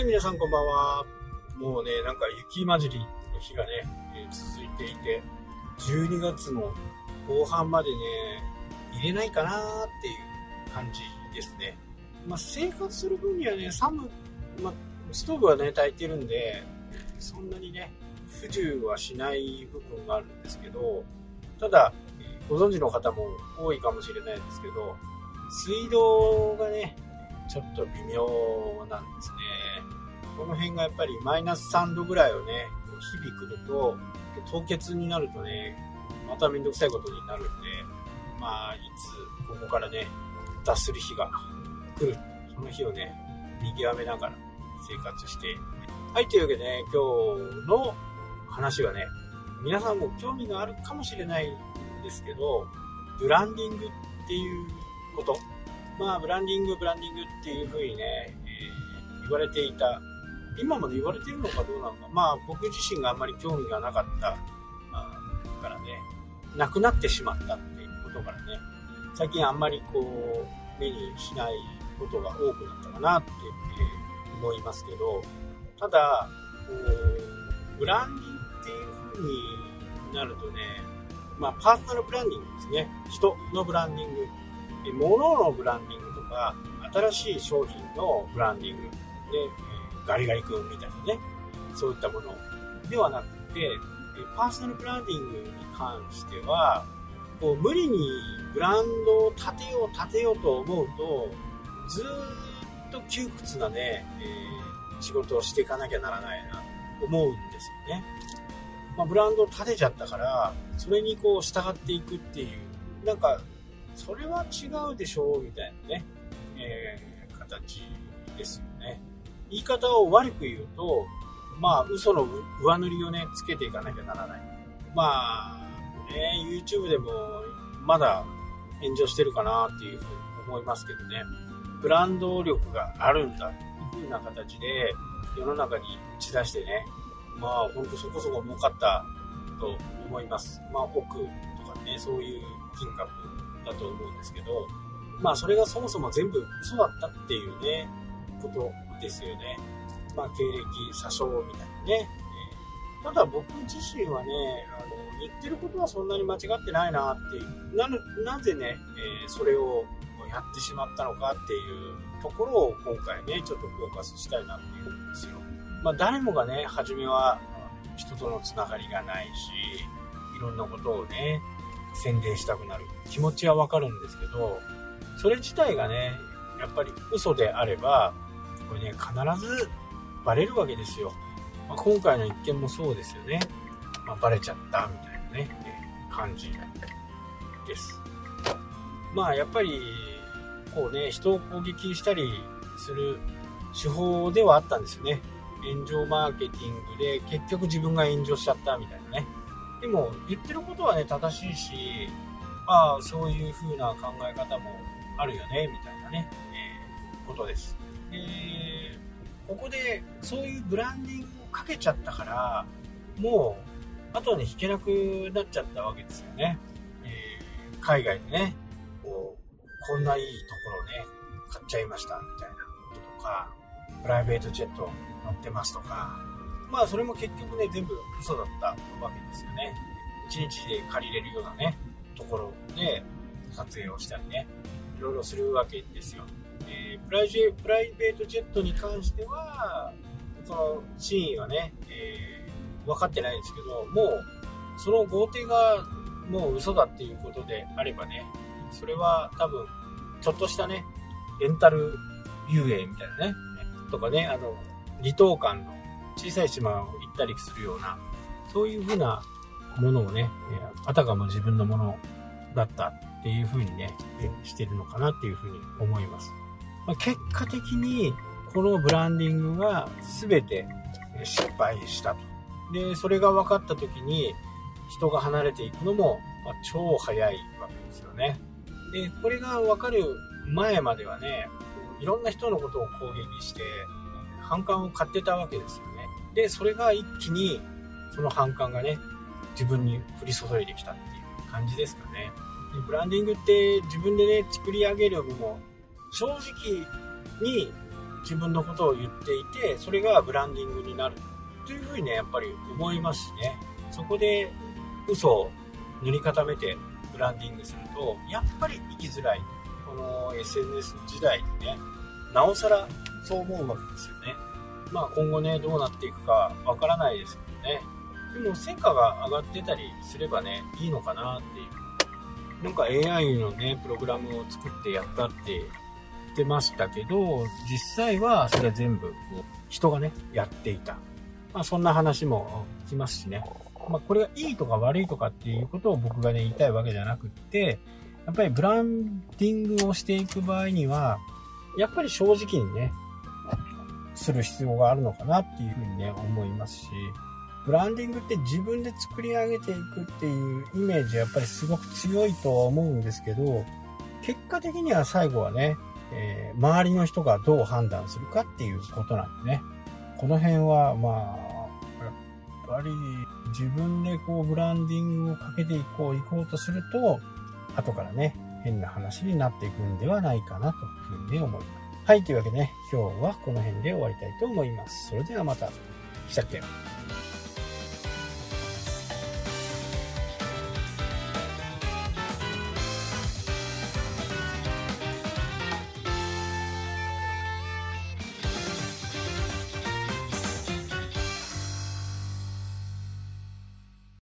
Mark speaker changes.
Speaker 1: い、皆さんこんばんは。もうね、なんか雪混じりの日がね、えー続いていて、12月の後半までね、入れないかなーっていう感じですね。まあ、生活する分にはね、寒、まあ、ストーブはね、炊いてるんで、そんなにね、不自由はしない部分があるんですけど、ただ、ご存知の方も多いかもしれないですけど、水道がね、ちょっと微妙なんですね。この辺がやっぱりマイナス3度ぐらいをね、日々来ると、凍結になるとね、まためんどくさいことになるんで、まあ、いつここからね、脱する日が来る。その日をね、見極めながら生活して。はい、というわけでね、今日の話はね、皆さんも興味があるかもしれないんですけど、ブランディングっていうこと。まあ、ブランディング、ブランディングっていう風にね、えー言われていた。今まで言われてるのかどうなのか。まあ、僕自身があんまり興味がなかった、からね、なくなってしまったっていうことからね、最近あんまりこう、目にしないことが多くなったかなって、思いますけど、ただ、こう、ブランディングっていう風になるとね、まあ、パーソナルブランディングですね。人のブランディング。え物のブランディングとか、新しい商品のブランディングで、ガリガリ君みたいなね、そういったものではなくて、パーソナルブランディングに関しては、こう無理にブランドを立てよう立てようと思うと、ずっと窮屈なね、えー仕事をしていかなきゃならないなと思うんですよね。まあ、ブランドを立てちゃったから、それにこう従っていくっていう、なんか、それは違うでしょうみたいなね、えー形ですよね。言い方を悪く言うと、まあ、嘘の上塗りをね、つけていかなきゃならない。まあ、ね、YouTube でもまだ炎上してるかなっていうふうに思いますけどね。ブランド力があるんだっていう風な形で世の中に打ち出してね、まあほんとそこそこ儲かったと思います。まあ億とかね、そういう金額だと思うんですけど、まあそれがそもそも全部嘘だったっていうね、ことですよね。まあ経歴詐称みたいなね。ただ僕自身はね、あの、言ってることはそんなに間違ってないなっていう。な、なぜね、えーそれをやってしまったのかっていうところを今回ね、ちょっとフォーカスしたいなっていうんですよ。まあ誰もがね、初めは人とのつながりがないし、いろんなことをね、宣伝したくなる気持ちはわかるんですけど、それ自体がね、やっぱり嘘であれば、これね、必ずバレるわけですよ。まあ今回の一件もそうですよね。まあ、バレちゃったみたいなね、えー感じです。まあやっぱり、こうね、人を攻撃したりする手法ではあったんですよね。炎上マーケティングで結局自分が炎上しちゃったみたいなね。でも言ってることはね、正しいし、ああ、そういう風な考え方もあるよね、みたいなね、えーことです。で、ここでそういうブランディングをかけちゃったから、もう後に引けなくなっちゃったわけですよね。えー海外でね、こう、こんないいところをね、買っちゃいました、みたいなこととか、プライベートジェット乗ってますとか、まあそれも結局ね、全部嘘だったわけですよね。1日で借りれるようなね、ところで撮影をしたりね、いろいろするわけですよ。えープライジプライベートジェットに関しては、その真意はね、えー分かってないですけど、もうその豪邸がもう嘘だっていうことであればね、それは多分、ちょっとしたね、レンタル遊泳みたいなね、とかね、あの、離島間の小さい島を行ったりするような、そういう風なものをね、あたかも自分のものだったっていう風にね、してるのかなっていう風に思います。ま結果的に、このブランディングが全て失敗したと。で、それが分かった時に、人が離れていくのも、ま超早いわけですよね。で、これが分かる前まではね、いろんな人のことを攻撃して、反感を買ってたわけですよね。で、それが一気に、その反感がね、自分に降り注いできたっていう感じですかね。でブランディングって自分でね、作り上げるも、正直に自分のことを言っていて、それがブランディングになるというふうにね、やっぱり思いますしね。そこで嘘を塗り固めてブランディングすると、やっぱり生きづらい。この SNS 時代にね、なおさらそう思うわけですよね。まあ今後ね、どうなっていくかわからないですけどね。でも成果が上がってたりすればね、いいのかなっていう。なんか AI のね、プログラムを作ってやったってってましたけど、実際はそれは全部人がね、やっていた。まあそんな話も聞きますしね。まあこれがいいとか悪いとかっていうことを僕がね、言いたいわけじゃなくって、やっぱりブランディングをしていく場合には、やっぱり正直にね、する必要があるのかなっていうふうにね、思いますし、ブランディングって自分で作り上げていくっていうイメージはやっぱりすごく強いとは思うんですけど、結果的には最後はね、えー、周りの人がどう判断するかっていうことなんでね。この辺は、まあ、やっぱり自分でこうブランディングをかけていこう、いこうとすると、後からね、変な話になっていくんではないかなというふうに思います。はい、というわけでね、今日はこの辺で終わりたいと思います。それではまた。したっけ？